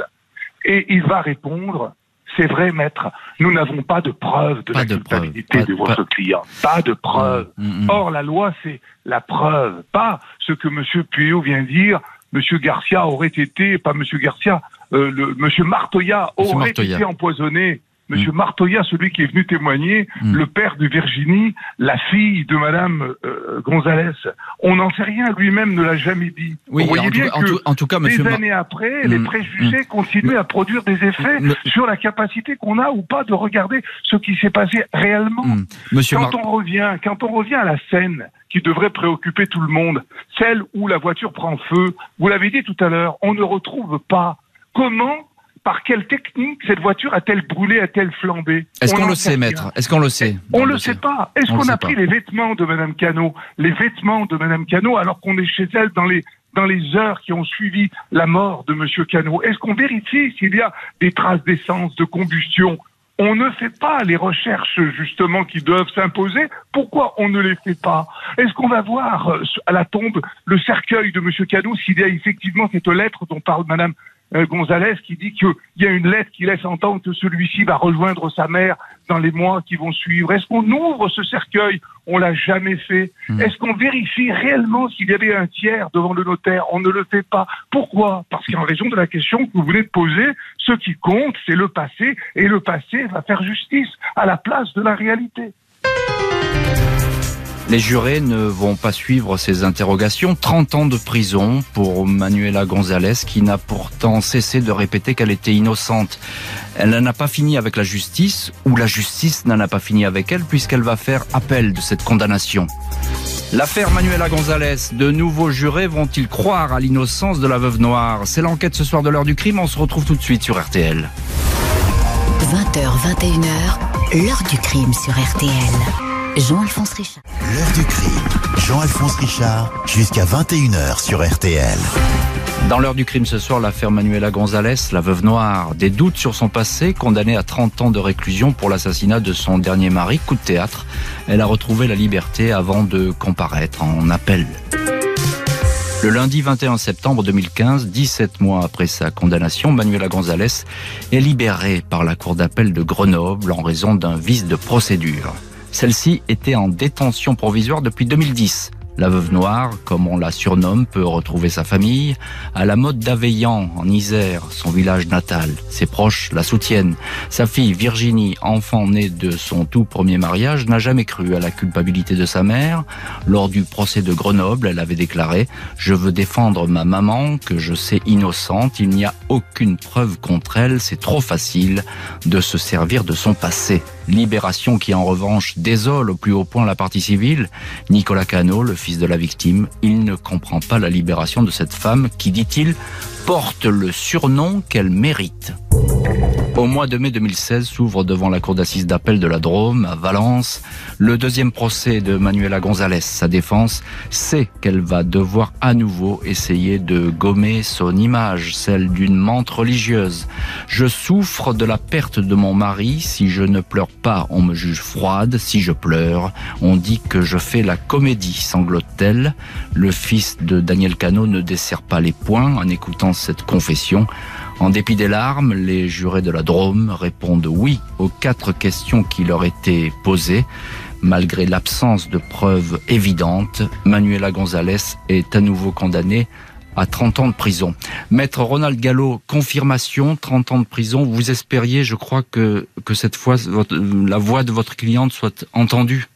et il va répondre c'est vrai, maître, nous n'avons pas de preuve de la culpabilité de, votre client. Pas de preuve. Mm, mm, mm. Or, la loi, c'est la preuve, pas ce que M. Puyo vient dire. M. Garcia aurait été, pas M. Garcia, euh, le, M. Martoya aurait été empoisonné Monsieur mm. Martoya, celui qui est venu témoigner, mm. le père de Virginie, la fille de Madame euh, Gonzalez. On n'en sait rien, lui-même ne l'a jamais dit. Oui, Vous voyez bien que en tout cas, Monsieur des années après, les mm. préjugés continuent à produire des effets sur la capacité qu'on a ou pas de regarder ce qui s'est passé réellement. Monsieur quand on revient, quand on revient à la scène qui devrait préoccuper tout le monde, celle où la voiture prend feu, vous l'avez dit tout à l'heure, on ne retrouve pas comment par quelle technique cette voiture a-t-elle brûlé, a-t-elle flambé Est-ce qu'on le sait, maître Est-ce qu'on le sait On ne le sait pas. Est-ce qu'on a pris les vêtements de Madame Cano, les vêtements de Madame Cano, alors qu'on est chez elle dans les dans les heures qui ont suivi la mort de Monsieur Cano? Est-ce qu'on vérifie s'il y a des traces d'essence, de combustion? On ne fait pas les recherches justement qui doivent s'imposer. Pourquoi on ne les fait pas? Est-ce qu'on va voir euh, à la tombe le cercueil de Monsieur Cano s'il y a effectivement cette lettre dont parle Madame Gonzalez qui dit qu'il y a une lettre qui laisse entendre que celui-ci va rejoindre sa mère dans les mois qui vont suivre. Est-ce qu'on ouvre ce cercueil? On l'a jamais fait. Hmm. Est-ce qu'on vérifie réellement s'il y avait un tiers devant le notaire? On ne le fait pas. Pourquoi? Parce qu'en raison de la question que vous venez de poser, ce qui compte, c'est le passé, et le passé va faire justice à la place de la réalité. Les jurés ne vont pas suivre ces interrogations. 30 ans de prison pour Manuela González qui n'a pourtant cessé de répéter qu'elle était innocente. Elle n'en a pas fini avec la justice ou la justice n'en a pas fini avec elle puisqu'elle va faire appel de cette condamnation. L'affaire Manuela González, de nouveaux jurés vont-ils croire à l'innocence de la veuve noire? C'est l'enquête ce soir de l'heure du crime, on se retrouve tout de suite sur RTL. 20h, 21h, l'heure du crime sur RTL. Jean-Alphonse Richard. L'heure du crime. Jean-Alphonse Richard, jusqu'à 21h sur RTL. Dans l'heure du crime ce soir, l'affaire Manuela González, la veuve noire, des doutes sur son passé, condamnée à 30 ans de réclusion pour l'assassinat de son dernier mari, coup de théâtre. Elle a retrouvé la liberté avant de comparaître en appel. Le lundi 21 septembre 2015, 17 mois après sa condamnation, Manuela González est libérée par la Cour d'appel de Grenoble en raison d'un vice de procédure. Celle-ci était en détention provisoire depuis 2010. La veuve noire, comme on la surnomme, peut retrouver sa famille à la mode d'Aveillan, en Isère, son village natal. Ses proches la soutiennent. Sa fille Virginie, enfant née de son tout premier mariage, n'a jamais cru à la culpabilité de sa mère. Lors du procès de Grenoble, elle avait déclaré « Je veux défendre ma maman, que je sais innocente. Il n'y a aucune preuve contre elle. C'est trop facile de se servir de son passé. » Libération qui en revanche désole au plus haut point la partie civile. Nicolas Cano, le fils de la victime, il ne comprend pas la libération de cette femme qui, dit-il, porte le surnom qu'elle mérite. Au mois de mai 2016 s'ouvre devant la cour d'assises d'appel de la Drôme, à Valence, le deuxième procès de Manuela González. Sa défense sait qu'elle va devoir à nouveau essayer de gommer son image, celle d'une mente religieuse. Je souffre de la perte de mon mari. Si je ne pleure pas, on me juge froide. Si je pleure, on dit que je fais la comédie, sanglote-t-elle. Le fils de Daniel Cano ne dessert pas les poings en écoutant cette confession. En dépit des larmes, les jurés de la Drôme répondent oui aux quatre questions qui leur étaient posées. Malgré l'absence de preuves évidentes, Manuela González est à nouveau condamnée à 30 ans de prison. Maître Ronald Gallo, confirmation, 30 ans de prison. Vous espériez, je crois, que, que cette fois, la voix de votre cliente soit entendue?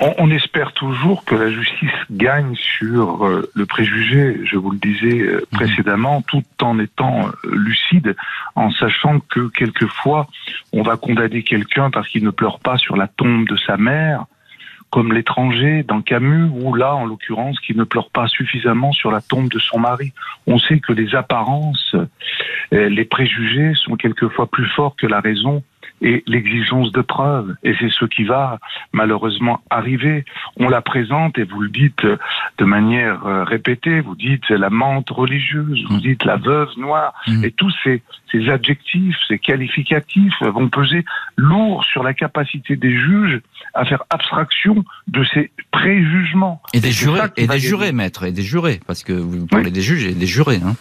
On, espère toujours que la justice gagne sur euh, le préjugé, je vous le disais euh, mhm. précédemment, tout en étant euh, lucide, en sachant que quelquefois on va condamner quelqu'un parce qu'il ne pleure pas sur la tombe de sa mère, comme l'étranger dans Camus, ou là, en l'occurrence, qui ne pleure pas suffisamment sur la tombe de son mari. On sait que les apparences, les préjugés sont quelquefois plus forts que la raison et l'exigence de preuve. Et c'est ce qui va malheureusement arriver. On la présente, et vous le dites de manière euh, répétée, vous dites la menthe religieuse, vous mm. dites la veuve noire, mm. et tous ces, ces adjectifs, ces qualificatifs vont peser lourd sur la capacité des juges à faire abstraction de ces préjugements. Et des jurés, et des jurés, maître, et des jurés, parce que vous parlez des juges et des jurés. Hein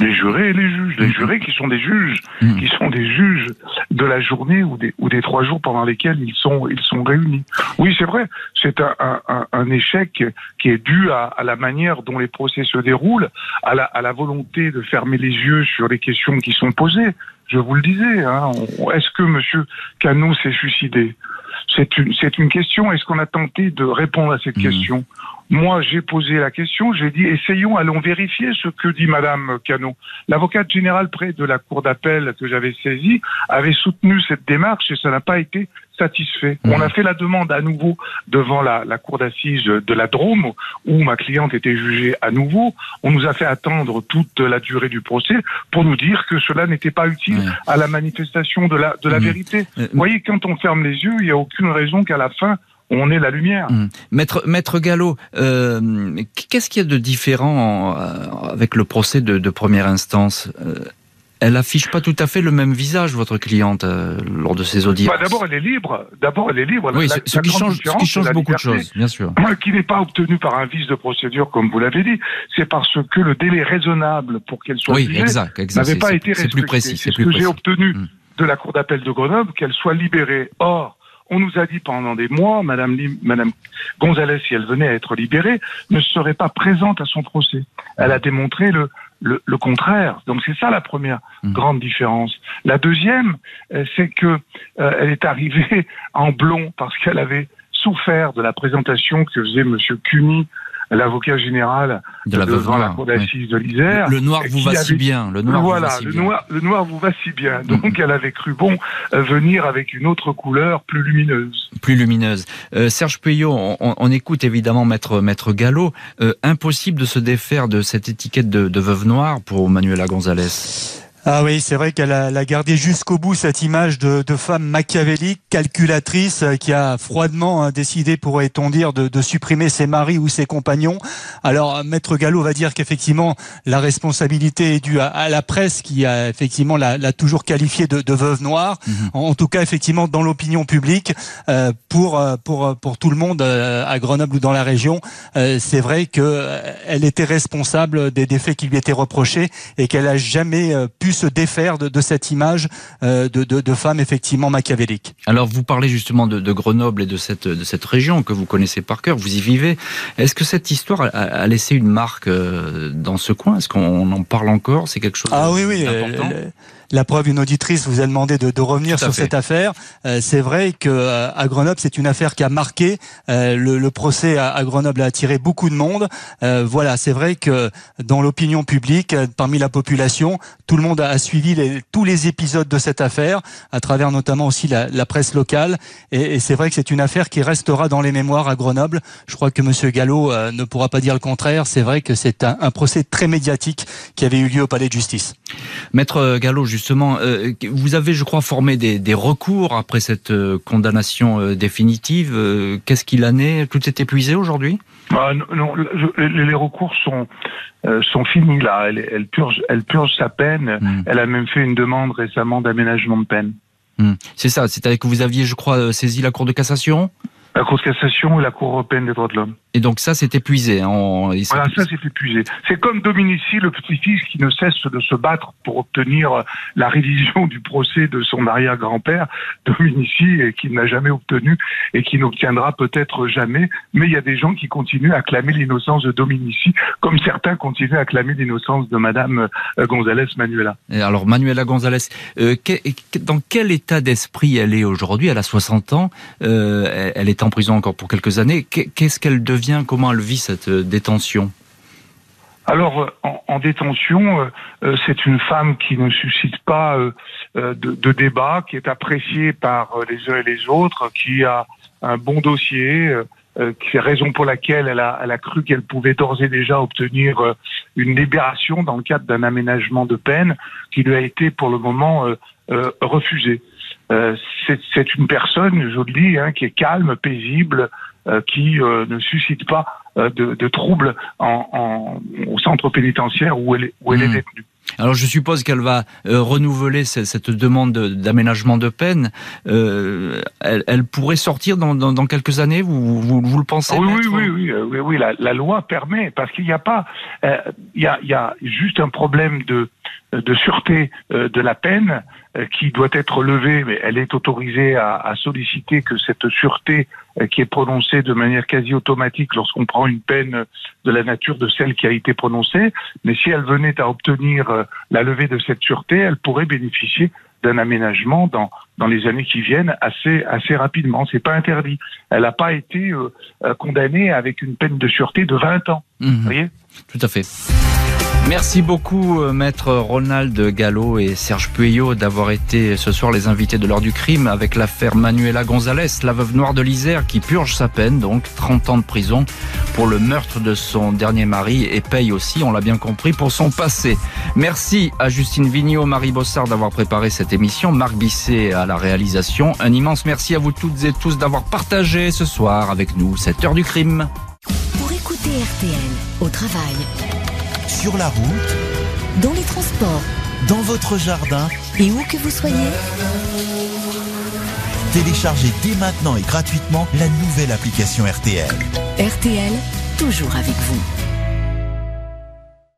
les jurés et les juges, les mm. jurés qui sont des juges, mm. qui sont des juges de la journée ou des, ou des trois jours pendant lesquels ils sont, ils sont réunis. Oui, c'est vrai, c'est un, un, un, échec qui est dû à, à, la manière dont les procès se déroulent, à la, à la volonté de fermer les yeux sur les questions qui sont posées. Je vous le disais, hein, est-ce que M. Cano s'est suicidé? C'est une, c'est une question. Est-ce qu'on a tenté de répondre à cette mm. question? Moi, j'ai posé la question, j'ai dit, essayons, allons vérifier ce que dit Madame Cano. L'avocate générale près de la cour d'appel que j'avais saisie avait soutenu cette démarche et ça n'a pas été satisfait. Mmh. On a fait la demande à nouveau devant la, la cour d'assises de la Drôme où ma cliente était jugée à nouveau. On nous a fait attendre toute la durée du procès pour nous dire que cela n'était pas utile à la manifestation de la, de la mmh. vérité. Vous voyez, quand on ferme les yeux, il n'y a aucune raison qu'à la fin on est la lumière. Mmh. Maître, Maître Gallo, euh, qu'est-ce qu'il y a de différent euh, avec le procès de, première instance euh, elle affiche pas tout à fait le même visage, votre cliente, lors de ses audiences. Bah, d'abord, elle est libre. D'abord, elle est libre. Oui, ce, qui change, ce qui change beaucoup de choses, bien sûr. Qui n'est pas obtenu par un vice de procédure, comme vous l'avez dit. C'est parce que le délai raisonnable pour qu'elle soit oui, exact, n'avait pas été respecté. C'est plus précis. C'est ce que j'ai obtenu mmh. de la Cour d'appel de Grenoble, qu'elle soit libérée. Or, on nous a dit pendant des mois, Madame, Madame Gonzalez, si elle venait à être libérée, ne serait pas présente à son procès. Elle a démontré le, le, contraire. Donc c'est ça la première mmh. grande différence. La deuxième, euh, c'est que euh, elle est arrivée en blond parce qu'elle avait souffert de la présentation que faisait Monsieur Cuny l'avocat général de la devant la cour d'assises de l'Isère. Le noir vous va si bien. Le noir voilà, vous va si le bien. noir, le noir vous va si bien. Donc elle avait cru bon euh, venir avec une autre couleur plus lumineuse. Plus lumineuse. Euh, Serge Puyot, on, écoute évidemment maître maître Gallo. Euh, impossible de se défaire de cette étiquette de, de veuve noire pour Manuela González. Ah oui, c'est vrai qu'elle a, gardé jusqu'au bout cette image de, femme machiavélique, calculatrice, euh, qui a froidement hein, décidé, pourrait-on dire, de, supprimer ses maris ou ses compagnons. Alors, Maître Gallo va dire qu'effectivement, la responsabilité est due à, la presse, qui a effectivement l'a toujours qualifiée de, veuve noire. Mhm. En, tout cas, effectivement, dans l'opinion publique, euh, pour euh, pour pour tout le monde à Grenoble ou dans la région, c'est vrai que elle était responsable des, des faits qui lui étaient reprochés et qu'elle a jamais pu se défaire de, cette image euh, de, de, femme effectivement machiavélique. Alors vous parlez justement de, Grenoble et de cette, de cette région que vous connaissez par cœur, vous y vivez. Est-ce que cette histoire a, laissé une marque euh, dans ce coin? Est-ce qu'on en parle encore? C'est quelque chose ah, oui, oui, la preuve, une auditrice vous a demandé de, de revenir sur cette affaire. Euh, c'est vrai que euh, à Grenoble, c'est une affaire qui a marqué. Euh, le, le, procès à, à, Grenoble a attiré beaucoup de monde. voilà, c'est vrai que dans l'opinion publique, parmi la population, tout le monde a suivi les, tous les épisodes de cette affaire, à travers notamment aussi la, la presse locale. Et, et c'est vrai que c'est une affaire qui restera dans les mémoires à Grenoble. Je crois que Monsieur Gallo ne pourra pas dire le contraire. C'est vrai que c'est un, un procès très médiatique qui avait eu lieu au Palais de Justice. Maître Gallo, justement, euh, vous avez, je crois, formé des, recours après cette euh, condamnation euh, définitive. Qu'est-ce qu'il en est? Tout est épuisé aujourd'hui? Ah, non, les recours sont sont finis là. Elle, purge, elle purge sa peine. Hmm. Elle a même fait une demande récemment d'aménagement de peine. Hmm. C'est ça. C'est-à-dire que vous aviez, je crois, saisi la Cour de cassation? La Cour de cassation et la Cour européenne des droits de l'homme. Et donc ça, c'est épuisé. Hein, voilà, ça, c'est épuisé. C'est comme Dominici, le petit-fils, qui ne cesse de se battre pour obtenir la révision du procès de son arrière-grand-père, Dominici, et qu'il n'a jamais obtenu et qui n'obtiendra peut-être jamais. Mais il y a des gens qui continuent à clamer l'innocence de Dominici, comme certains continuent à clamer l'innocence de Madame euh, González Manuela. Et alors, Manuela González, euh, dans quel état d'esprit elle est aujourd'hui? Elle a 60 ans, euh, elle est en prison encore pour quelques années. Qu'est-ce qu'elle devient? Comment elle vit cette euh, détention? Alors, euh, en, détention, euh, c'est une femme qui ne suscite pas de, débat, qui est appréciée par les uns et les autres, qui a un bon dossier, qui est raison pour laquelle elle a, elle a cru qu'elle pouvait d'ores et déjà obtenir une libération dans le cadre d'un aménagement de peine qui lui a été pour le moment refusé. C'est une personne, je le dis, hein, qui est calme, paisible, euh, qui euh, ne suscite pas euh, de, de, troubles en, au centre pénitentiaire où elle est, où elle est hmm. détenue. Alors je suppose qu'elle va renouveler cette, demande d'aménagement de, peine. Euh, elle, elle, pourrait sortir dans, dans, dans quelques années, vous, vous, vous, le pensez Oui, oui, oui, oui, oui, oui, la, la loi permet, parce qu'il n'y a pas, euh, il, y a, il y a juste un problème de, de sûreté de la peine qui doit être levée, mais elle est autorisée à, à solliciter que cette sûreté euh, qui est prononcée de manière quasi automatique lorsqu'on prend une peine de la nature de celle qui a été prononcée. Mais si elle venait à obtenir euh, la levée de cette sûreté, elle pourrait bénéficier d'un aménagement dans, dans les années qui viennent assez, assez rapidement. C'est pas interdit. Elle n'a pas été euh, condamnée avec une peine de sûreté de 20 ans. Mmh. Vous voyez? Tout à fait. Merci beaucoup, euh, maître Ronald Gallo et Serge Pueyo, d'avoir été ce soir les invités de l'heure du crime avec l'affaire Manuela González, la veuve noire de l'Isère, qui purge sa peine, donc 30 ans de prison pour le meurtre de son dernier mari et paye aussi, on l'a bien compris, pour son passé. Merci à Justine Vignot, Marie Bossard d'avoir préparé cette émission, Marc Bisset à la réalisation. Un immense merci à vous toutes et tous d'avoir partagé ce soir avec nous cette heure du crime. Pour écouter RTL au travail, sur la route, dans les transports, dans votre jardin et où que vous soyez. Téléchargez dès maintenant et gratuitement la nouvelle application RTL. RTL, toujours avec vous.